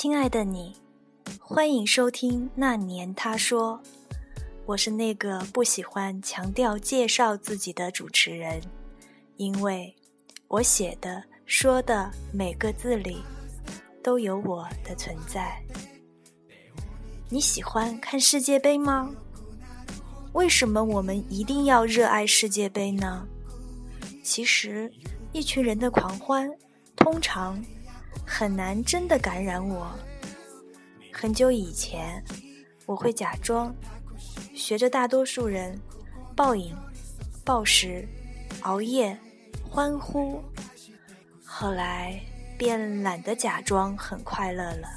亲爱的你，欢迎收听那年他说。我是那个不喜欢强调介绍自己的主持人，因为我写的、说的每个字里都有我的存在。你喜欢看世界杯吗？为什么我们一定要热爱世界杯呢？其实，一群人的狂欢通常很难真的感染我。很久以前，我会假装。学着大多数人，暴饮、暴食、熬夜、欢呼，后来便懒得假装很快乐了。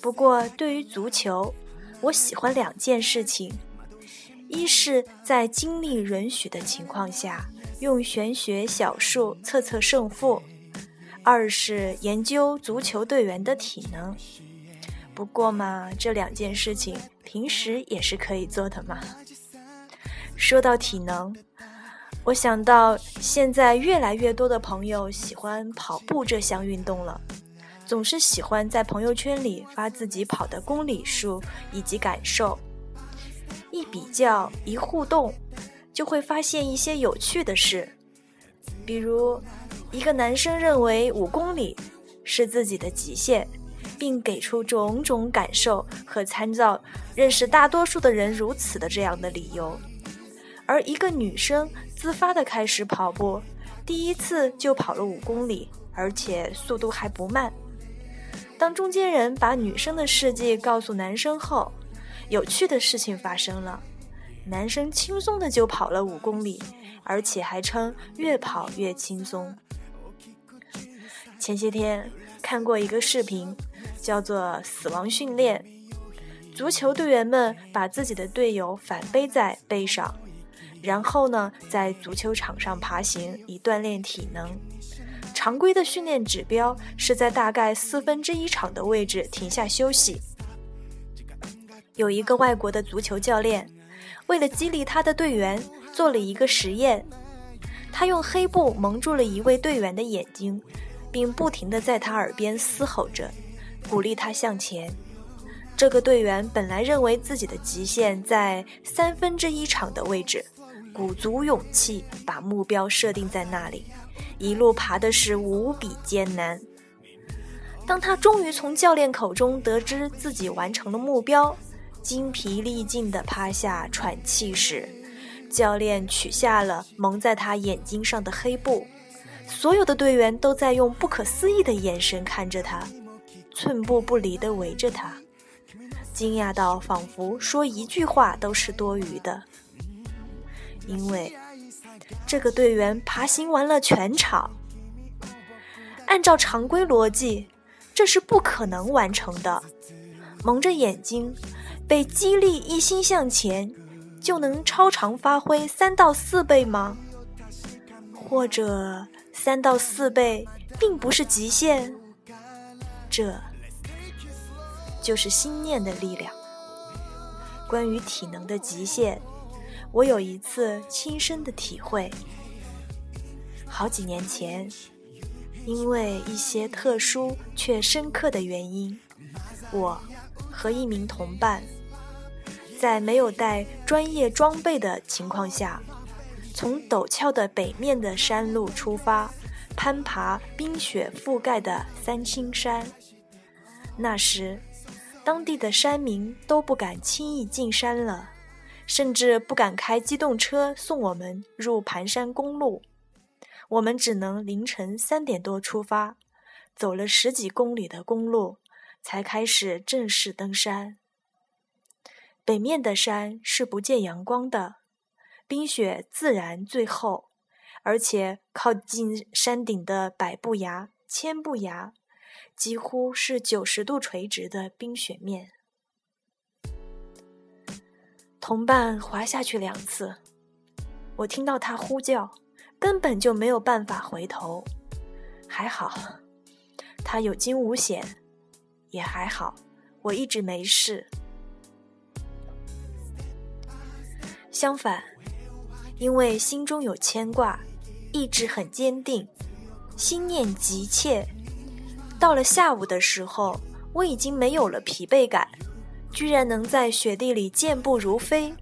不过，对于足球，我喜欢两件事情：一是在精力允许的情况下，用玄学小数测测胜负；二是研究足球队员的体能。不过嘛，这两件事情平时也是可以做的嘛。说到体能，我想到现在越来越多的朋友喜欢跑步这项运动了，总是喜欢在朋友圈里发自己跑的公里数以及感受。一比较，一互动，就会发现一些有趣的事，比如一个男生认为五公里是自己的极限。并给出种种感受和参照，认识大多数的人如此的这样的理由。而一个女生自发的开始跑步，第一次就跑了五公里，而且速度还不慢。当中间人把女生的事迹告诉男生后，有趣的事情发生了：男生轻松的就跑了五公里，而且还称越跑越轻松。前些天看过一个视频。叫做死亡训练。足球队员们把自己的队友反背在背上，然后呢，在足球场上爬行以锻炼体能。常规的训练指标是在大概四分之一场的位置停下休息。有一个外国的足球教练，为了激励他的队员，做了一个实验。他用黑布蒙住了一位队员的眼睛，并不停地在他耳边嘶吼着。鼓励他向前。这个队员本来认为自己的极限在三分之一场的位置，鼓足勇气把目标设定在那里，一路爬的是无比艰难。当他终于从教练口中得知自己完成了目标，精疲力尽地趴下喘气时，教练取下了蒙在他眼睛上的黑布，所有的队员都在用不可思议的眼神看着他。寸步不离地围着他，惊讶到仿佛说一句话都是多余的，因为这个队员爬行完了全场。按照常规逻辑，这是不可能完成的。蒙着眼睛，被激励一心向前，就能超常发挥三到四倍吗？或者三到四倍并不是极限？这就是心念的力量。关于体能的极限，我有一次亲身的体会。好几年前，因为一些特殊却深刻的原因，我和一名同伴在没有带专业装备的情况下，从陡峭的北面的山路出发。攀爬冰雪覆盖的三清山。那时，当地的山民都不敢轻易进山了，甚至不敢开机动车送我们入盘山公路。我们只能凌晨三点多出发，走了十几公里的公路，才开始正式登山。北面的山是不见阳光的，冰雪自然最厚。而且靠近山顶的百步崖、千步崖，几乎是九十度垂直的冰雪面。同伴滑下去两次，我听到他呼叫，根本就没有办法回头。还好，他有惊无险，也还好，我一直没事。相反，因为心中有牵挂。意志很坚定，心念急切，到了下午的时候，我已经没有了疲惫感，居然能在雪地里健步如飞。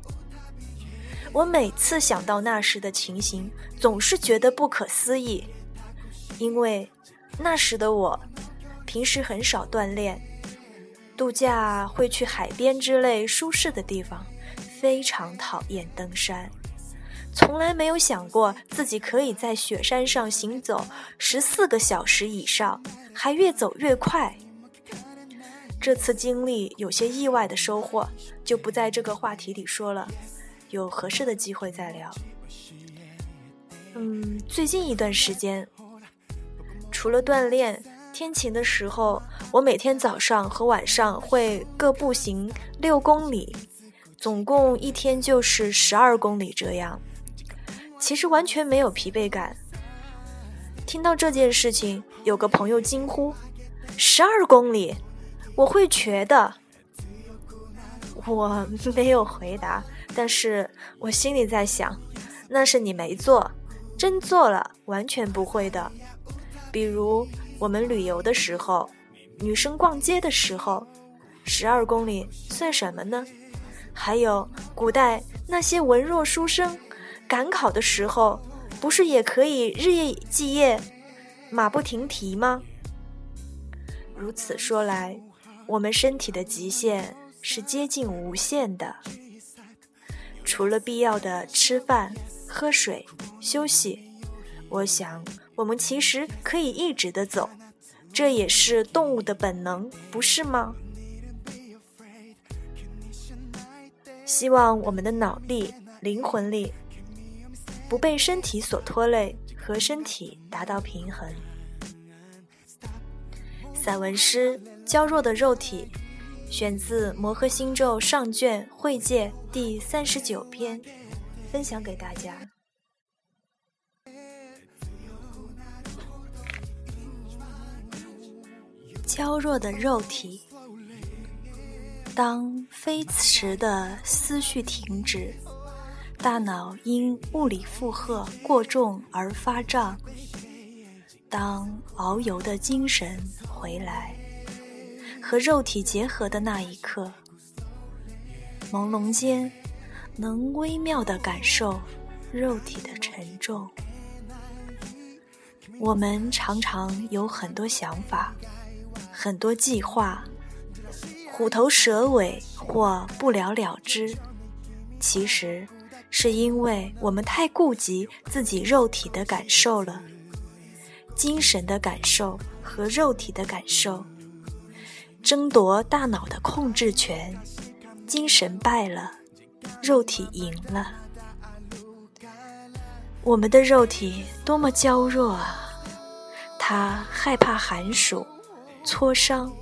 我每次想到那时的情形，总是觉得不可思议，因为那时的我平时很少锻炼，度假会去海边之类舒适的地方，非常讨厌登山。从来没有想过自己可以在雪山上行走十四个小时以上，还越走越快。这次经历有些意外的收获，就不在这个话题里说了，有合适的机会再聊。嗯，最近一段时间，除了锻炼，天晴的时候，我每天早上和晚上会各步行六公里，总共一天就是十二公里这样。其实完全没有疲惫感。听到这件事情，有个朋友惊呼：“十二公里，我会瘸的。”我没有回答，但是我心里在想：那是你没做，真做了，完全不会的。比如我们旅游的时候，女生逛街的时候，十二公里算什么呢？还有古代那些文弱书生。赶考的时候，不是也可以日夜继夜、马不停蹄吗？如此说来，我们身体的极限是接近无限的。除了必要的吃饭、喝水、休息，我想我们其实可以一直的走，这也是动物的本能，不是吗？希望我们的脑力、灵魂力。不被身体所拖累，和身体达到平衡。散文诗《娇弱的肉体》，选自《摩诃星咒》上卷《会界》第三十九篇，分享给大家。娇弱的肉体，当飞驰的思绪停止。大脑因物理负荷过重而发胀。当遨游的精神回来，和肉体结合的那一刻，朦胧间能微妙地感受肉体的沉重。我们常常有很多想法，很多计划，虎头蛇尾或不了了之。其实。是因为我们太顾及自己肉体的感受了，精神的感受和肉体的感受，争夺大脑的控制权，精神败了，肉体赢了。我们的肉体多么娇弱啊！它害怕寒暑、挫伤，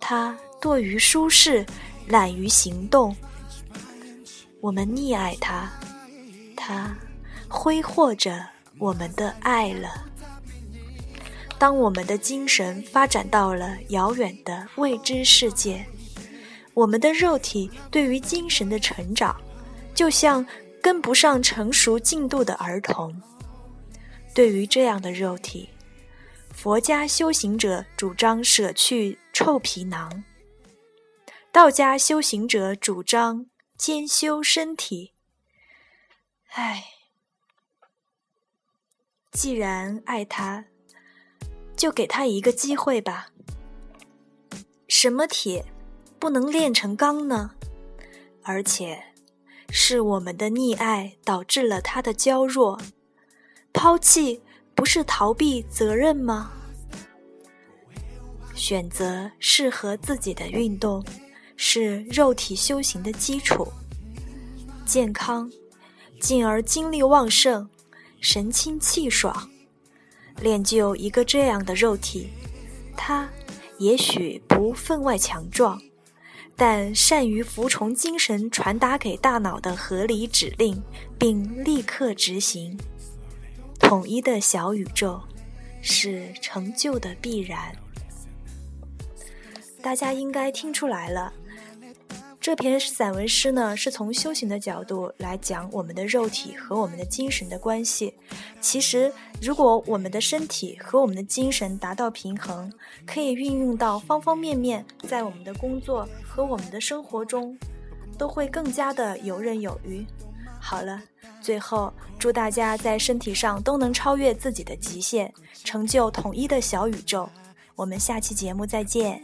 它惰于舒适、懒于行动。我们溺爱他，他挥霍着我们的爱了。当我们的精神发展到了遥远的未知世界，我们的肉体对于精神的成长，就像跟不上成熟进度的儿童。对于这样的肉体，佛家修行者主张舍去臭皮囊，道家修行者主张。兼修身体，唉，既然爱他，就给他一个机会吧。什么铁不能炼成钢呢？而且，是我们的溺爱导致了他的娇弱。抛弃不是逃避责任吗？选择适合自己的运动。是肉体修行的基础，健康，进而精力旺盛，神清气爽。练就一个这样的肉体，他也许不分外强壮，但善于服从精神传达给大脑的合理指令，并立刻执行。统一的小宇宙，是成就的必然。大家应该听出来了。这篇散文诗呢，是从修行的角度来讲我们的肉体和我们的精神的关系。其实，如果我们的身体和我们的精神达到平衡，可以运用到方方面面，在我们的工作和我们的生活中，都会更加的游刃有余。好了，最后祝大家在身体上都能超越自己的极限，成就统一的小宇宙。我们下期节目再见。